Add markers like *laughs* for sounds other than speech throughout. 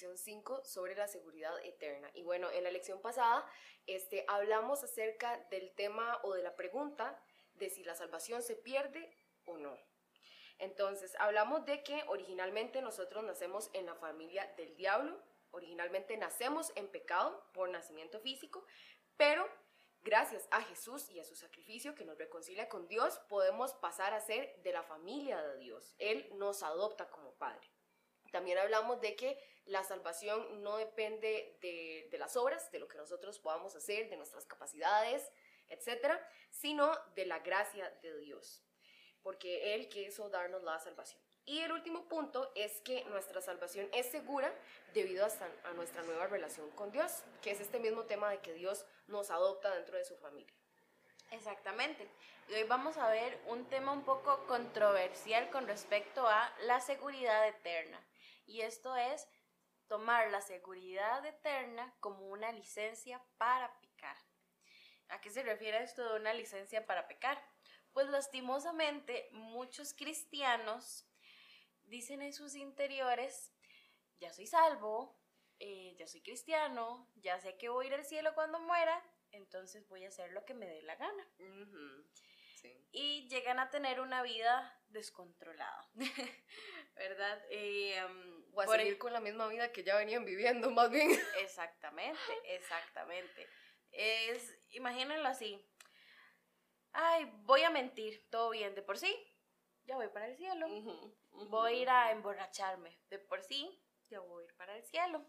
lección 5 sobre la seguridad eterna. Y bueno, en la lección pasada este, hablamos acerca del tema o de la pregunta de si la salvación se pierde o no. Entonces, hablamos de que originalmente nosotros nacemos en la familia del diablo, originalmente nacemos en pecado por nacimiento físico, pero gracias a Jesús y a su sacrificio que nos reconcilia con Dios, podemos pasar a ser de la familia de Dios. Él nos adopta como Padre. También hablamos de que la salvación no depende de, las obras, de lo que nosotros podamos hacer, de nuestras capacidades, etcétera, sino de la gracia de Dios, porque Él quiso darnos la salvación. Y el último punto es que nuestra salvación es segura debido a, nuestra nueva relación con Dios, que es este mismo tema de que Dios nos adopta dentro de su familia. Exactamente. Y hoy vamos a ver un tema un poco controversial con respecto a la seguridad eterna. Y esto es tomar la seguridad eterna como una licencia para pecar. ¿A qué se refiere esto de una licencia para pecar? Pues lastimosamente muchos cristianos dicen en sus interiores, ya soy salvo, eh, ya soy cristiano, ya sé que voy a ir al cielo cuando muera, entonces voy a hacer lo que me dé la gana. Y llegan a tener una vida descontrolada, *laughs* ¿verdad? Eh, o a seguir con la misma vida que ya venían viviendo, más bien. Exactamente, *gasps* exactamente. Es, imagínenlo así. Ay, voy a mentir, todo bien, de por sí, ya voy para el cielo. Voy a ir a emborracharme. De por sí, ya voy a ir para el cielo.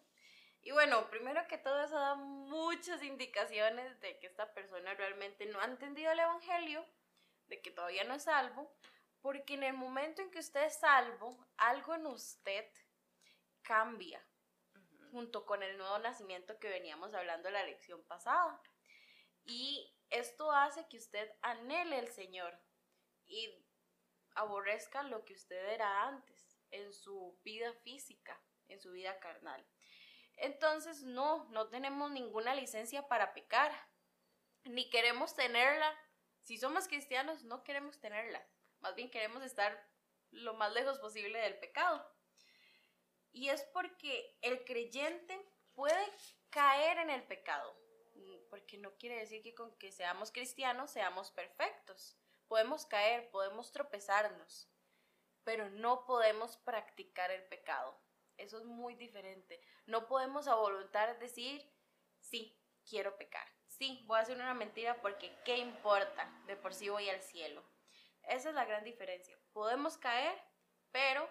Y bueno, primero que todo eso da muchas indicaciones de que esta persona realmente no ha entendido el Evangelio, de que todavía no es salvo, porque en el momento en que usted es salvo, algo en usted cambia, junto con el nuevo nacimiento que veníamos hablando en la lección pasada. Y esto hace que usted anhele el Señor y aborrezca lo que usted era antes, en su vida física, en su vida carnal. Entonces, no, no tenemos ninguna licencia para pecar, ni queremos tenerla. Si somos cristianos, no queremos tenerla. Más bien queremos estar lo más lejos posible del pecado. Y es porque el creyente puede caer en el pecado, porque no quiere decir que con que seamos cristianos seamos perfectos. Podemos caer, podemos tropezarnos, pero no podemos practicar el pecado. Eso es muy diferente. No podemos a voluntad decir, sí, quiero pecar. Sí, voy a hacer una mentira porque ¿qué importa? De por sí voy al cielo. Esa es la gran diferencia. Podemos caer, pero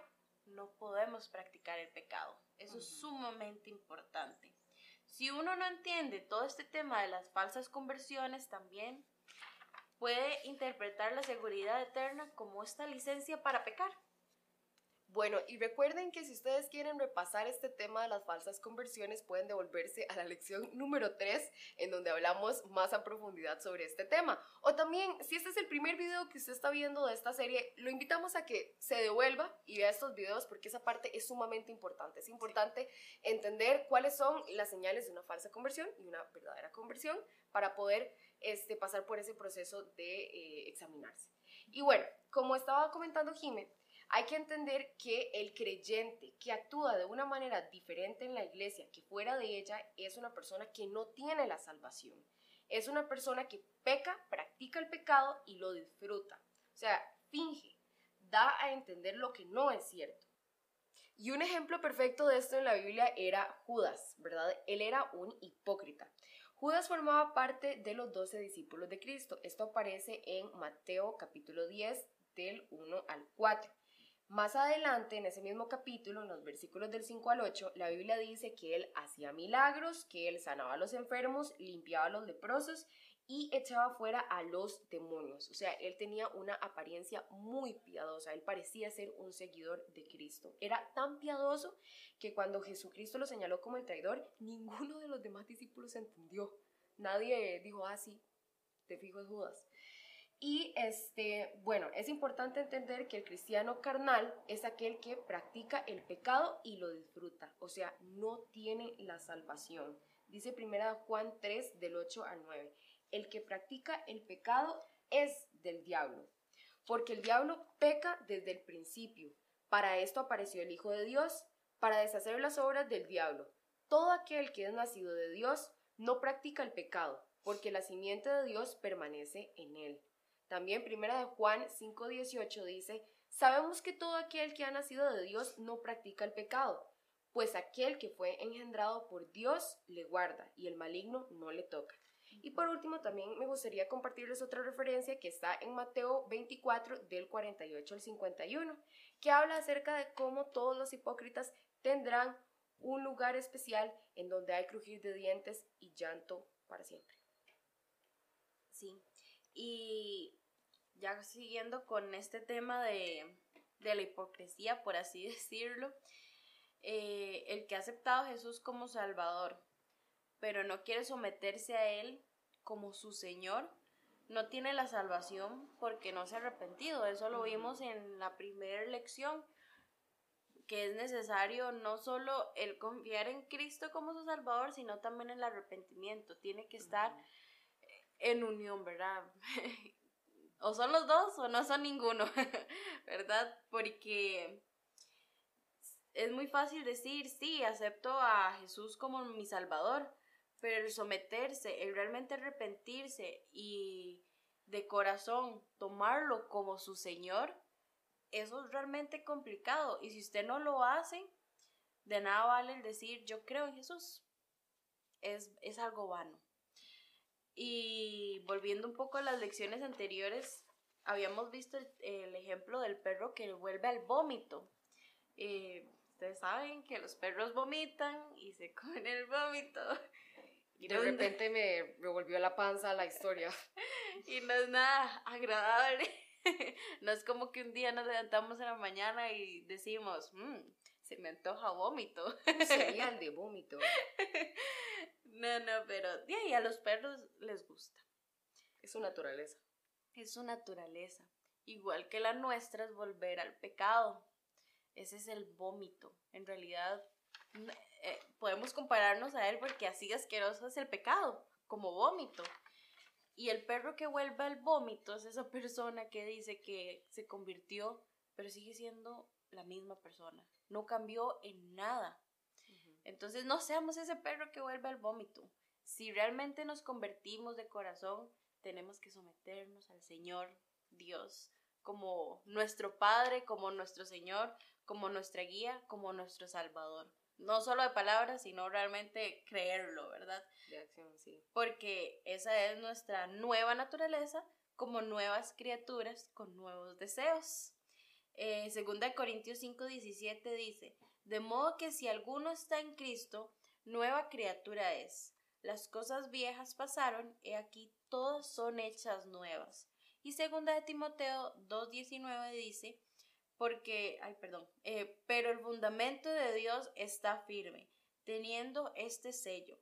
no podemos practicar el pecado. Eso es sumamente importante. Si uno no entiende todo este tema de las falsas conversiones también, puede interpretar la seguridad eterna como esta licencia para pecar. Bueno, y recuerden que si ustedes quieren repasar este tema de las falsas conversiones, pueden devolverse a la lección número 3, en donde hablamos más a profundidad sobre este tema. O también, si este es el primer video que usted está viendo de esta serie, lo invitamos a que se devuelva y vea estos videos porque esa parte es sumamente importante. Es importante entender cuáles son las señales de una falsa conversión y una verdadera conversión para poder este, pasar por ese proceso de eh, examinarse. Y bueno, como estaba comentando Jimé, hay que entender que el creyente que actúa de una manera diferente en la iglesia que fuera de ella es una persona que no tiene la salvación. Es una persona que peca, practica el pecado y lo disfruta. O sea, finge, da a entender lo que no es cierto. Y un ejemplo perfecto de esto en la Biblia era Judas, ¿verdad? Él era un hipócrita. Judas formaba parte de los doce discípulos de Cristo. Esto aparece en Mateo capítulo 10 del 1 al 4. Más adelante, en ese mismo capítulo, en los versículos del 5 al 8, la Biblia dice que él hacía milagros, que él sanaba a los enfermos, limpiaba a los leprosos y echaba fuera a los demonios. O sea, él tenía una apariencia muy piadosa, él parecía ser un seguidor de Cristo. Era tan piadoso que cuando Jesucristo lo señaló como el traidor, ninguno de los demás discípulos entendió. Nadie dijo, ah, sí, te fijo Judas. Y este, bueno, es importante entender que el cristiano carnal es aquel que practica el pecado y lo disfruta, o sea, no tiene la salvación. Dice 1 Juan 3 del 8 al 9, el que practica el pecado es del diablo, porque el diablo peca desde el principio. Para esto apareció el Hijo de Dios, para deshacer las obras del diablo. Todo aquel que es nacido de Dios no practica el pecado, porque la simiente de Dios permanece en él. También primera de Juan 5:18 dice, sabemos que todo aquel que ha nacido de Dios no practica el pecado, pues aquel que fue engendrado por Dios le guarda y el maligno no le toca. Y por último, también me gustaría compartirles otra referencia que está en Mateo 24 del 48 al 51, que habla acerca de cómo todos los hipócritas tendrán un lugar especial en donde hay crujir de dientes y llanto para siempre. Sí, y ya siguiendo con este tema de, la hipocresía, por así *laughs* decirlo, eh, el que ha aceptado a Jesús como Salvador, pero no quiere someterse a Él como su Señor, no tiene la salvación porque no se ha arrepentido. Eso lo vimos en la primera lección, que es necesario no solo el confiar en Cristo como su Salvador, sino también el arrepentimiento. Tiene que estar en unión, ¿verdad? *laughs* o son los dos o no son ninguno, *laughs* ¿verdad? Porque es muy fácil decir, sí, acepto a Jesús como mi Salvador, pero el someterse, el realmente arrepentirse y de corazón tomarlo como su Señor, eso es realmente complicado. Y si usted no lo hace, de nada vale el decir yo creo en Jesús. Es, es algo vano. Y volviendo un poco a las lecciones anteriores, habíamos visto el, ejemplo del perro que vuelve al vómito. Eh, ustedes saben que los perros vomitan y se *laughs* comen el vómito. Y de repente me revolvió la panza la historia. *laughs* y no es nada agradable. *laughs* no es como que un día nos levantamos en la mañana y decimos, mmm, se me antoja vómito. Sería de vómito. No, no, pero y a los perros les gusta. Es su naturaleza. Es su naturaleza. Igual que la nuestra es volver al pecado. Ese es el vómito. En realidad, eh, podemos compararnos a él porque así asqueroso es el pecado, como vómito. Y el perro que vuelve al vómito es esa persona que dice que se convirtió, pero sigue siendo la misma persona. No cambió en nada. Entonces no seamos ese perro que vuelve al vómito. Si realmente nos convertimos de corazón, tenemos que someternos al Señor Dios como nuestro Padre, como nuestro Señor, como nuestra guía, como nuestro Salvador no solo de palabras, sino realmente creerlo, ¿verdad? De acción, sí. Porque esa es nuestra nueva naturaleza como nuevas criaturas con nuevos deseos. Eh, segunda de Corintios 5, 17 dice, de modo que si alguno está en Cristo, nueva criatura es. Las cosas viejas pasaron, y aquí todas son hechas nuevas. Y segunda de Timoteo 2.19 dice, porque, ay, perdón, eh, pero el fundamento de Dios está firme, teniendo este sello.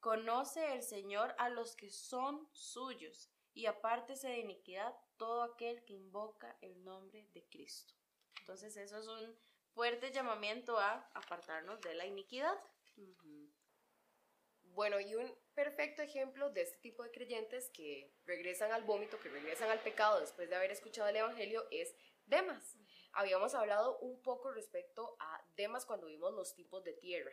Conoce el Señor a los que son suyos, y apártese de iniquidad todo aquel que invoca el nombre de Cristo. Entonces, eso es un fuerte llamamiento a apartarnos de la iniquidad. Bueno, y un perfecto ejemplo de este tipo de creyentes que regresan al vómito, que regresan al pecado después de haber escuchado el Evangelio, es Demas. Habíamos hablado un poco respecto a Demas cuando vimos los tipos de tierra.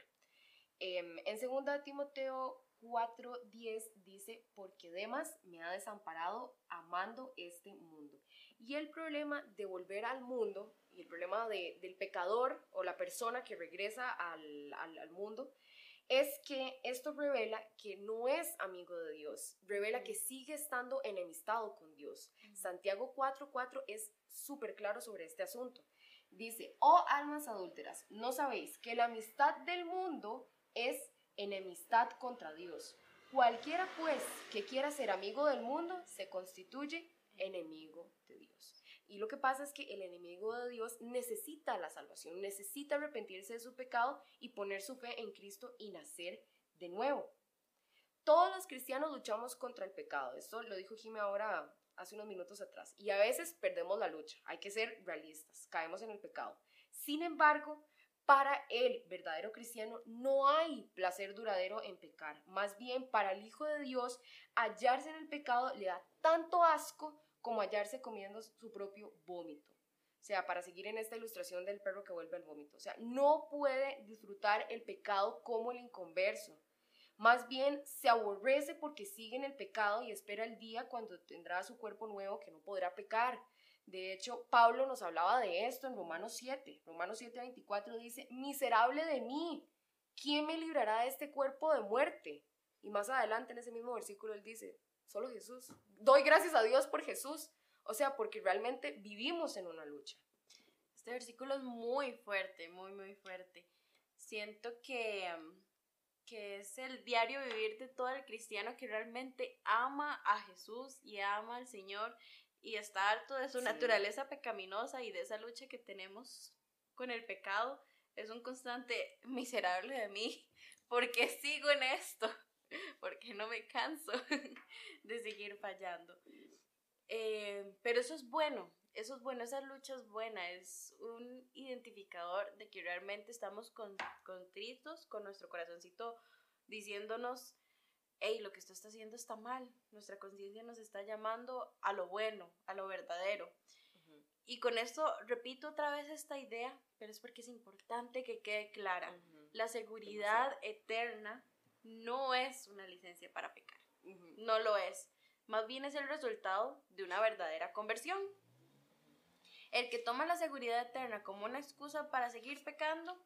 Em, en 2 Timoteo 4:10 dice, porque Demas me ha desamparado amando este mundo. Y el problema de volver al mundo, y el problema del pecador o la persona que regresa al, al mundo, es que esto revela que no es amigo de Dios, revela que sigue estando enemistado con Dios. Santiago 4:4 es súper claro sobre este asunto. Dice, oh almas adúlteras, ¿no sabéis que la amistad del mundo es enemistad contra Dios? Cualquiera pues que quiera ser amigo del mundo se constituye enemigo de Dios. Y lo que pasa es que el enemigo de Dios necesita la salvación, necesita arrepentirse de su pecado y poner su fe en Cristo y nacer de nuevo. Todos los cristianos luchamos contra el pecado. Esto lo dijo Jimmy ahora hace unos minutos atrás. Y a veces perdemos la lucha. Hay que ser realistas. Caemos en el pecado. Sin embargo, para el verdadero cristiano no hay placer duradero en pecar. Más bien, para el Hijo de Dios, hallarse en el pecado le da tanto asco como hallarse comiendo su propio vómito. O sea, para seguir en esta ilustración del perro que vuelve al vómito. O sea, no puede disfrutar el pecado como el inconverso. Más bien se aborrece porque sigue en el pecado y espera el día cuando tendrá su cuerpo nuevo que no podrá pecar. De hecho, Pablo nos hablaba de esto en Romanos 7. Romanos 7, 24 dice, miserable de mí, ¿quién me librará de este cuerpo de muerte? Y más adelante en ese mismo versículo él dice, solo Jesús. Doy gracias a Dios por Jesús. O sea, porque realmente vivimos en una lucha. Este versículo es muy fuerte, muy, muy fuerte. Siento que, um, que es el diario vivir de todo el cristiano que realmente ama a Jesús y ama al Señor y está harto de su naturaleza pecaminosa y de esa lucha que tenemos con el pecado. Es un constante miserable de mí porque sigo en esto, porque no me canso *laughs* de seguir fallando. Eh, pero eso es bueno, eso es bueno, esa lucha es buena, es un identificador de que realmente estamos con, contritos con nuestro corazoncito diciéndonos, hey, lo que esto está haciendo está mal, nuestra conciencia nos está llamando a lo bueno, a lo verdadero. Y con esto repito otra vez esta idea, pero es porque es importante que quede clara. La seguridad eterna no es una licencia para pecar, no lo es más bien es el resultado de una verdadera conversión. El que toma la seguridad eterna como una excusa para seguir pecando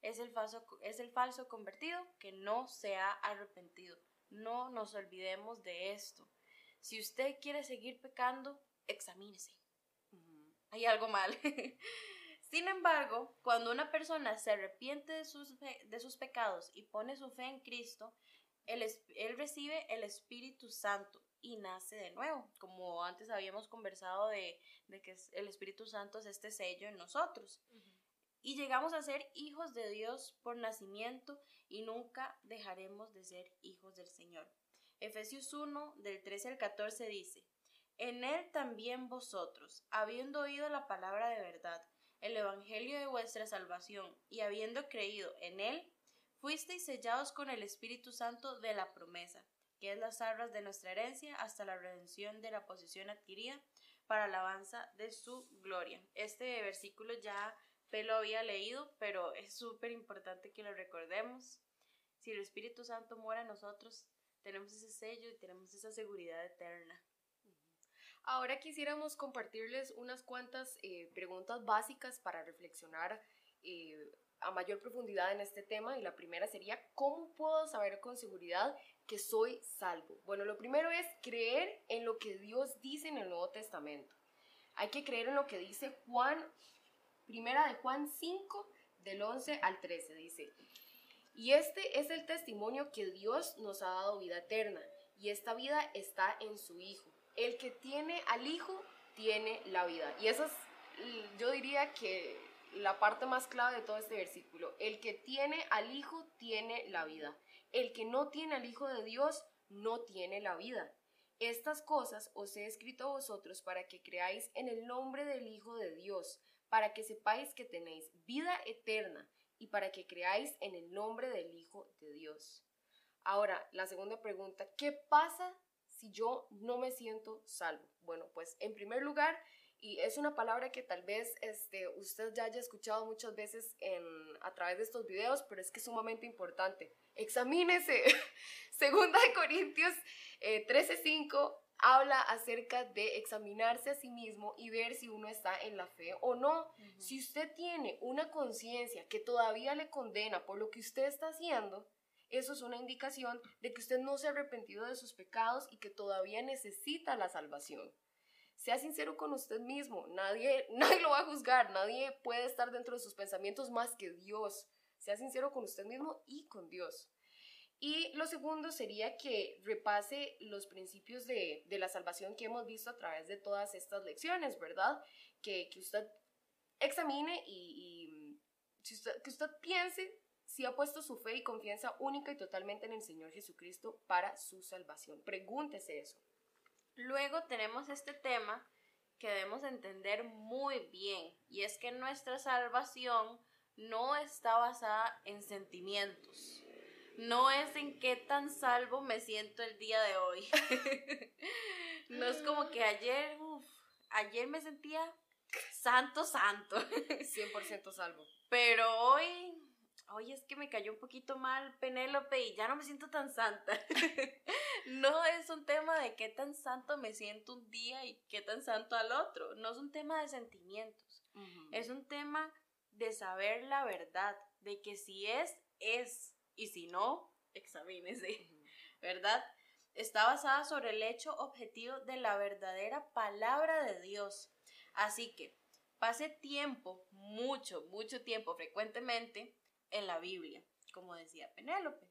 es el falso, es el falso convertido que no se ha arrepentido. No nos olvidemos de esto. Si usted quiere seguir pecando, examínese. Hay algo mal. *laughs* Sin embargo, cuando una persona se arrepiente de sus, de sus pecados y pone su fe en Cristo, él, él recibe el Espíritu Santo y nace de nuevo, como antes habíamos conversado de, que el Espíritu Santo es este sello en nosotros. Y llegamos a ser hijos de Dios por nacimiento y nunca dejaremos de ser hijos del Señor. Efesios 1, del 13 al 14 dice, En él también vosotros, habiendo oído la palabra de verdad, el Evangelio de vuestra salvación, y habiendo creído en él, fuisteis sellados con el Espíritu Santo de la promesa que es las arras de nuestra herencia, hasta la redención de la posición adquirida para alabanza de su gloria. Este versículo ya lo había leído, pero es súper importante que lo recordemos. Si el Espíritu Santo mora en nosotros, tenemos ese sello y tenemos esa seguridad eterna. Ahora quisiéramos compartirles unas cuantas eh, preguntas básicas para reflexionar eh, a mayor profundidad en este tema y la primera sería, ¿cómo puedo saber con seguridad que soy salvo? Bueno, lo primero es creer en lo que Dios dice en el Nuevo Testamento. Hay que creer en lo que dice Juan, primera de Juan 5, del 11 al 13, dice. Y este es el testimonio que Dios nos ha dado vida eterna, y esta vida está en su Hijo. El que tiene al Hijo tiene la vida. Y eso es, yo diría que la parte más clave de todo este versículo. El que tiene al Hijo tiene la vida. El que no tiene al Hijo de Dios no tiene la vida. Estas cosas os he escrito a vosotros para que creáis en el nombre del Hijo de Dios, para que sepáis que tenéis vida eterna y para que creáis en el nombre del Hijo de Dios. Ahora, la segunda pregunta, ¿qué pasa si yo no me siento salvo? Bueno, pues en primer lugar, y es una palabra que tal vez este, usted ya haya escuchado muchas veces en, a través de estos videos, pero es que es sumamente importante. Examínese. *laughs* Segunda de Corintios eh, 13:5 habla acerca de examinarse a sí mismo y ver si uno está en la fe o no. Si usted tiene una conciencia que todavía le condena por lo que usted está haciendo, eso es una indicación de que usted no se ha arrepentido de sus pecados y que todavía necesita la salvación. Sea sincero con usted mismo, nadie, *laughs* nadie lo va a juzgar, nadie puede estar dentro de sus pensamientos más que Dios. Sea sincero con usted mismo y con Dios. Y lo segundo sería que repase los principios de, la salvación que hemos visto a través de todas estas lecciones, ¿verdad? Que, usted examine y, que usted piense si ha puesto su fe y confianza única y totalmente en el Señor Jesucristo para su salvación. Pregúntese eso. Luego tenemos este tema que debemos entender muy bien y es que nuestra salvación no está basada en sentimientos. No es en qué tan salvo me siento el día de hoy. *laughs* no es como que ayer ayer me sentía santo, santo. *laughs* 100% salvo. Pero hoy, hoy es que me cayó un poquito mal Penélope y ya no me siento tan santa. *laughs* no es un tema de qué tan santo me siento un día y qué tan santo al otro. No es un tema de sentimientos. Es un tema de saber la verdad, de que si es, es, y si no, examínese, ¿verdad? Está basada sobre el hecho objetivo de la verdadera palabra de Dios. Así que pase tiempo, mucho, mucho tiempo, frecuentemente, en la Biblia, como decía Penélope.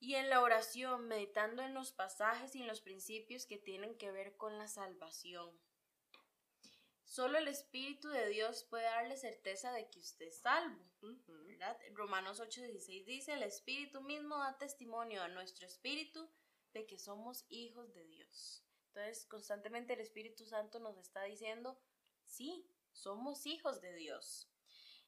Y en la oración, meditando en los pasajes y en los principios que tienen que ver con la salvación. Solo el Espíritu de Dios puede darle certeza de que usted es salvo. ¿verdad? Romanos 8:16 dice, el Espíritu mismo da testimonio a nuestro Espíritu de que somos hijos de Dios. Entonces, constantemente el Espíritu Santo nos está diciendo, sí, somos hijos de Dios.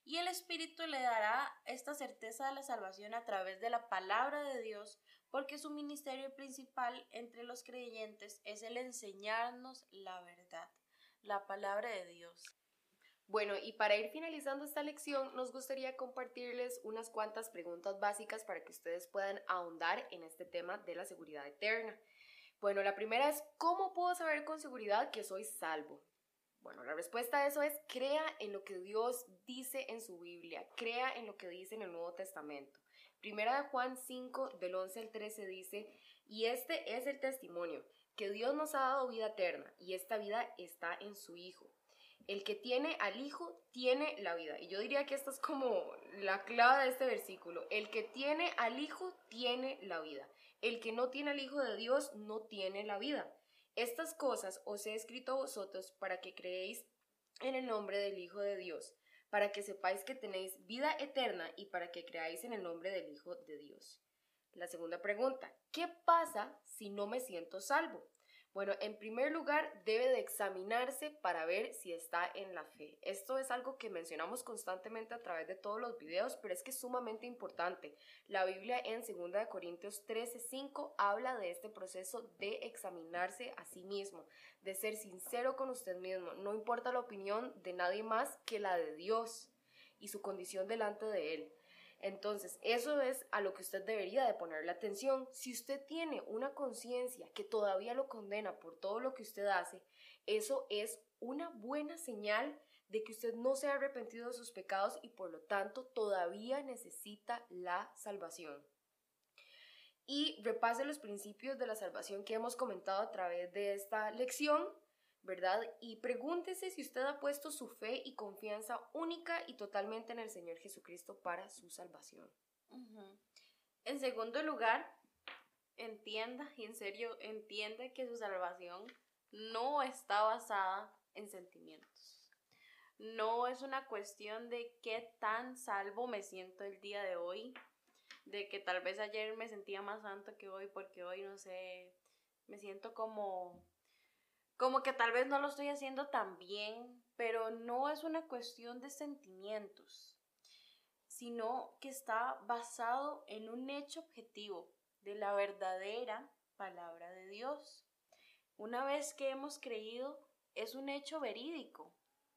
Y el Espíritu le dará esta certeza de la salvación a través de la palabra de Dios, porque su ministerio principal entre los creyentes es el enseñarnos la verdad la palabra de Dios. Bueno, y para ir finalizando esta lección, nos gustaría compartirles unas cuantas preguntas básicas para que ustedes puedan ahondar en este tema de la seguridad eterna. Bueno, la primera es, ¿cómo puedo saber con seguridad que soy salvo? Bueno, la respuesta a eso es, crea en lo que Dios dice en su Biblia, crea en lo que dice en el Nuevo Testamento. Primera de Juan 5, del 11 al 13 dice, y este es el testimonio que Dios nos ha dado vida eterna y esta vida está en su Hijo. El que tiene al Hijo tiene la vida. Y yo diría que esta es como la clave de este versículo. El que tiene al Hijo tiene la vida. El que no tiene al Hijo de Dios no tiene la vida. Estas cosas os he escrito a vosotros para que creéis en el nombre del Hijo de Dios, para que sepáis que tenéis vida eterna y para que creáis en el nombre del Hijo de Dios. La segunda pregunta, ¿qué pasa si no me siento salvo? Bueno, en primer lugar, debe de examinarse para ver si está en la fe. Esto es algo que mencionamos constantemente a través de todos los videos, pero es que es sumamente importante. La Biblia en 2 Corintios 13:5 habla de este proceso de examinarse a sí mismo, de ser sincero con usted mismo. No importa la opinión de nadie más que la de Dios y su condición delante de Él. Entonces, eso es a lo que usted debería de ponerle atención. Si usted tiene una conciencia que todavía lo condena por todo lo que usted hace, eso es una buena señal de que usted no se ha arrepentido de sus pecados y por lo tanto todavía necesita la salvación. Y repase los principios de la salvación que hemos comentado a través de esta lección ¿verdad? Y pregúntese si usted ha puesto su fe y confianza única y totalmente en el Señor Jesucristo para su salvación. En segundo lugar, entienda, y en serio, entienda que su salvación no está basada en sentimientos. No es una cuestión de qué tan salvo me siento el día de hoy, de que tal vez ayer me sentía más santo que hoy porque hoy no sé, me siento como como que tal vez no lo estoy haciendo tan bien, pero no es una cuestión de sentimientos, sino que está basado en un hecho objetivo de la verdadera palabra de Dios. Una vez que hemos creído, es un hecho verídico.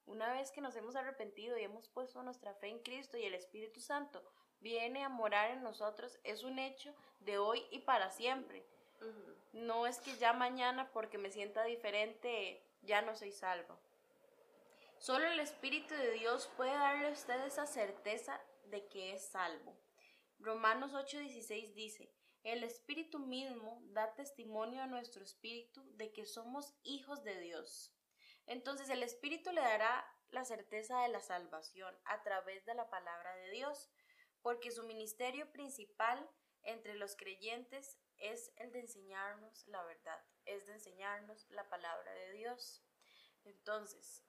Una vez que nos hemos arrepentido y hemos puesto nuestra fe en Cristo y el Espíritu Santo viene a morar en nosotros, es un hecho de hoy y para siempre. No es que ya mañana porque me sienta diferente ya no soy salvo. Solo el Espíritu de Dios puede darle a usted esa certeza de que es salvo. Romanos 8:16 dice, el Espíritu mismo da testimonio a nuestro Espíritu de que somos hijos de Dios. Entonces el Espíritu le dará la certeza de la salvación a través de la palabra de Dios, porque su ministerio principal entre los creyentes es el de enseñarnos la verdad, es de enseñarnos la palabra de Dios. Entonces,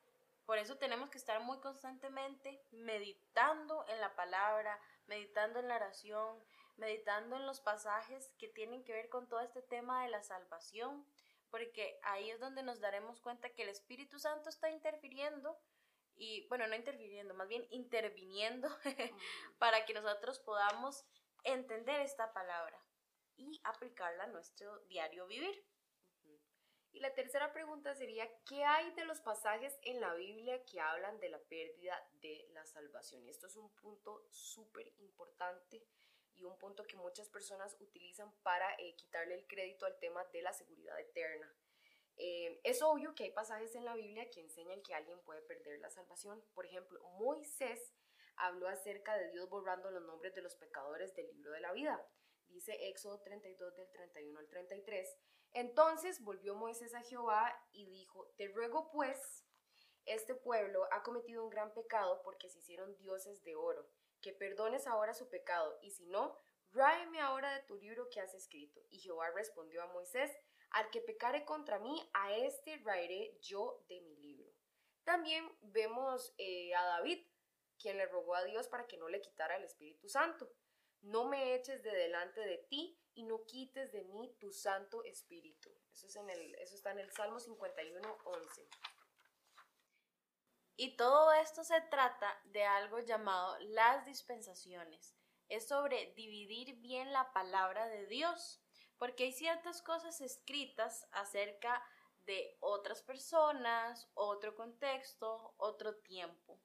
por eso tenemos que estar muy constantemente meditando en la palabra, meditando en la oración, meditando en los pasajes que tienen que ver con todo este tema de la salvación, porque ahí es donde nos daremos cuenta que el Espíritu Santo está interfiriendo y, bueno, no interfiriendo, más bien interviniendo *laughs* para que nosotros podamos entender esta palabra y aplicarla a nuestro diario vivir. Y la tercera pregunta sería, ¿qué hay de los pasajes en la Biblia que hablan de la pérdida de la salvación? Y esto es un punto súper importante y un punto que muchas personas utilizan para eh, quitarle el crédito al tema de la seguridad eterna. Eh, es obvio que hay pasajes en la Biblia que enseñan que alguien puede perder la salvación. Por ejemplo, Moisés habló acerca de Dios borrando los nombres de los pecadores del libro de la vida. Dice Éxodo 32 del 31 al 33. Entonces volvió Moisés a Jehová y dijo, te ruego pues, este pueblo ha cometido un gran pecado porque se hicieron dioses de oro, que perdones ahora su pecado, y si no, ráeme ahora de tu libro que has escrito. Y Jehová respondió a Moisés, al que pecare contra mí, a este raeré yo de mi libro. También vemos eh, a David, quien le rogó a Dios para que no le quitara el Espíritu Santo. No me eches de delante de ti y no quites de mí tu Santo Espíritu. Eso, es en el, está en el Salmo 51, 11. Y todo esto se trata de algo llamado las dispensaciones. Es sobre dividir bien la palabra de Dios, porque hay ciertas cosas escritas acerca de otras personas, otro contexto, otro tiempo.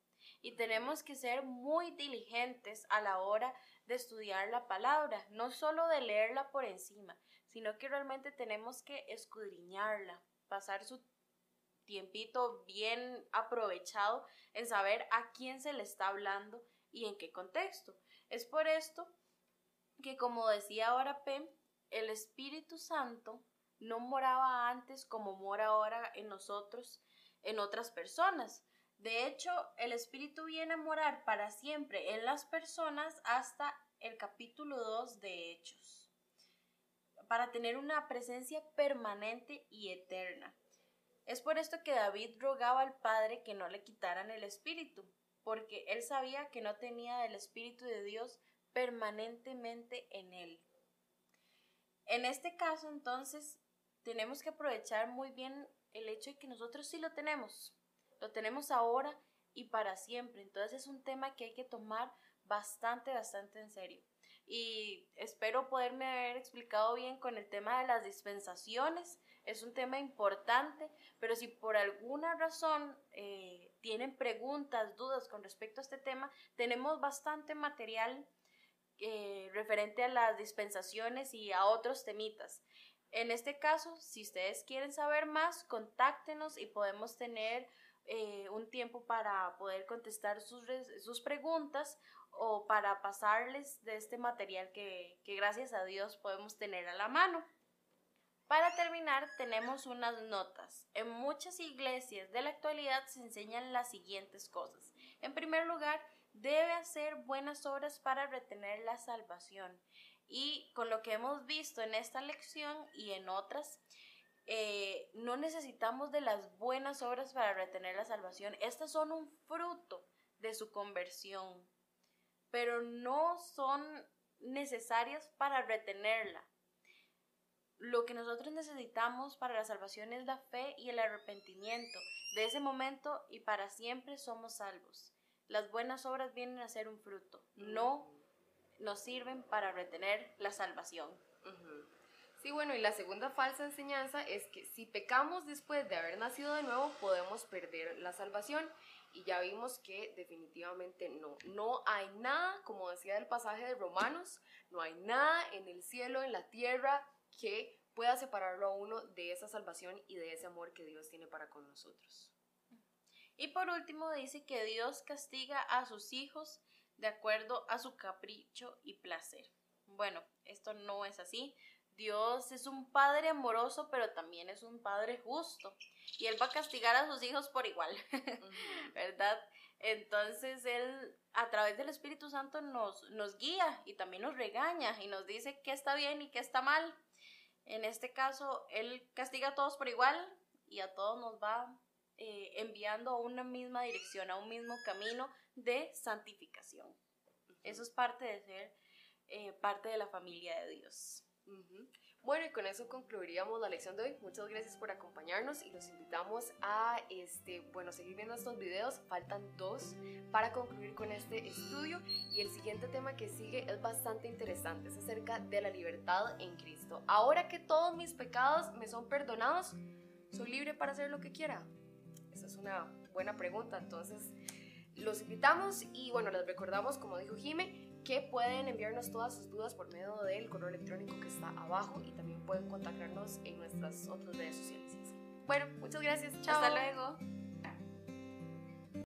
Y tenemos que ser muy diligentes a la hora de estudiar la palabra, no solo de leerla por encima, sino que realmente tenemos que escudriñarla, pasar su tiempito bien aprovechado en saber a quién se le está hablando y en qué contexto. Es por esto que, como decía ahora Pem, el Espíritu Santo no moraba antes como mora ahora en nosotros, en otras personas. De hecho, el Espíritu viene a morar para siempre en las personas hasta el capítulo 2 de Hechos, para tener una presencia permanente y eterna. Es por esto que David rogaba al Padre que no le quitaran el Espíritu, porque él sabía que no tenía el Espíritu de Dios permanentemente en él. En este caso, entonces, tenemos que aprovechar muy bien el hecho de que nosotros sí lo tenemos, lo tenemos ahora y para siempre. Entonces es un tema que hay que tomar bastante, bastante en serio. Y espero poderme haber explicado bien con el tema de las dispensaciones. Es un tema importante, pero si por alguna razón eh, tienen preguntas, dudas con respecto a este tema, tenemos bastante material eh, referente a las dispensaciones y a otros temitas. En este caso, si ustedes quieren saber más, contáctenos y podemos tener eh, un tiempo para poder contestar sus, sus, preguntas o para pasarles de este material que, que gracias a Dios podemos tener a la mano. Para terminar, tenemos unas notas. En muchas iglesias de la actualidad se enseñan las siguientes cosas. En primer lugar, debe hacer buenas obras para retener la salvación. Y con lo que hemos visto en esta lección y en otras, eh, no necesitamos de las buenas obras para retener la salvación. Estas son un fruto de su conversión, pero no son necesarias para retenerla. Lo que nosotros necesitamos para la salvación es la fe y el arrepentimiento. De ese momento y para siempre somos salvos. Las buenas obras vienen a ser un fruto, no nos sirven para retener la salvación. Sí, bueno, y la segunda falsa enseñanza es que si pecamos después de haber nacido de nuevo, podemos perder la salvación. Y ya vimos que definitivamente no. No hay nada, como decía el pasaje de Romanos, no hay nada en el cielo, en la tierra, que pueda separarlo a uno de esa salvación y de ese amor que Dios tiene para con nosotros. Y por último dice que Dios castiga a sus hijos de acuerdo a su capricho y placer. Bueno, esto no es así. Dios es un padre amoroso, pero también es un padre justo. Y Él va a castigar a sus hijos por igual, *laughs* ¿verdad? Entonces Él a través del Espíritu Santo nos, nos guía y también nos regaña y nos dice qué está bien y qué está mal. En este caso, Él castiga a todos por igual y a todos nos va eh, enviando a una misma dirección, a un mismo camino de santificación. Eso es parte de ser eh, parte de la familia de Dios. Bueno, y con eso concluiríamos la lección de hoy. Muchas gracias por acompañarnos y los invitamos a este, bueno, seguir viendo estos videos. Faltan dos para concluir con este estudio y el siguiente tema que sigue es bastante interesante, es acerca de la libertad en Cristo. Ahora que todos mis pecados me son perdonados, ¿Soy libre para hacer lo que quiera? Esa es una buena pregunta. Entonces, los invitamos y bueno, les recordamos, como dijo Jime, que pueden enviarnos todas sus dudas por medio del correo electrónico que está abajo y también pueden contactarnos en nuestras otras redes sociales. Bueno, muchas gracias. Chao. Hasta luego.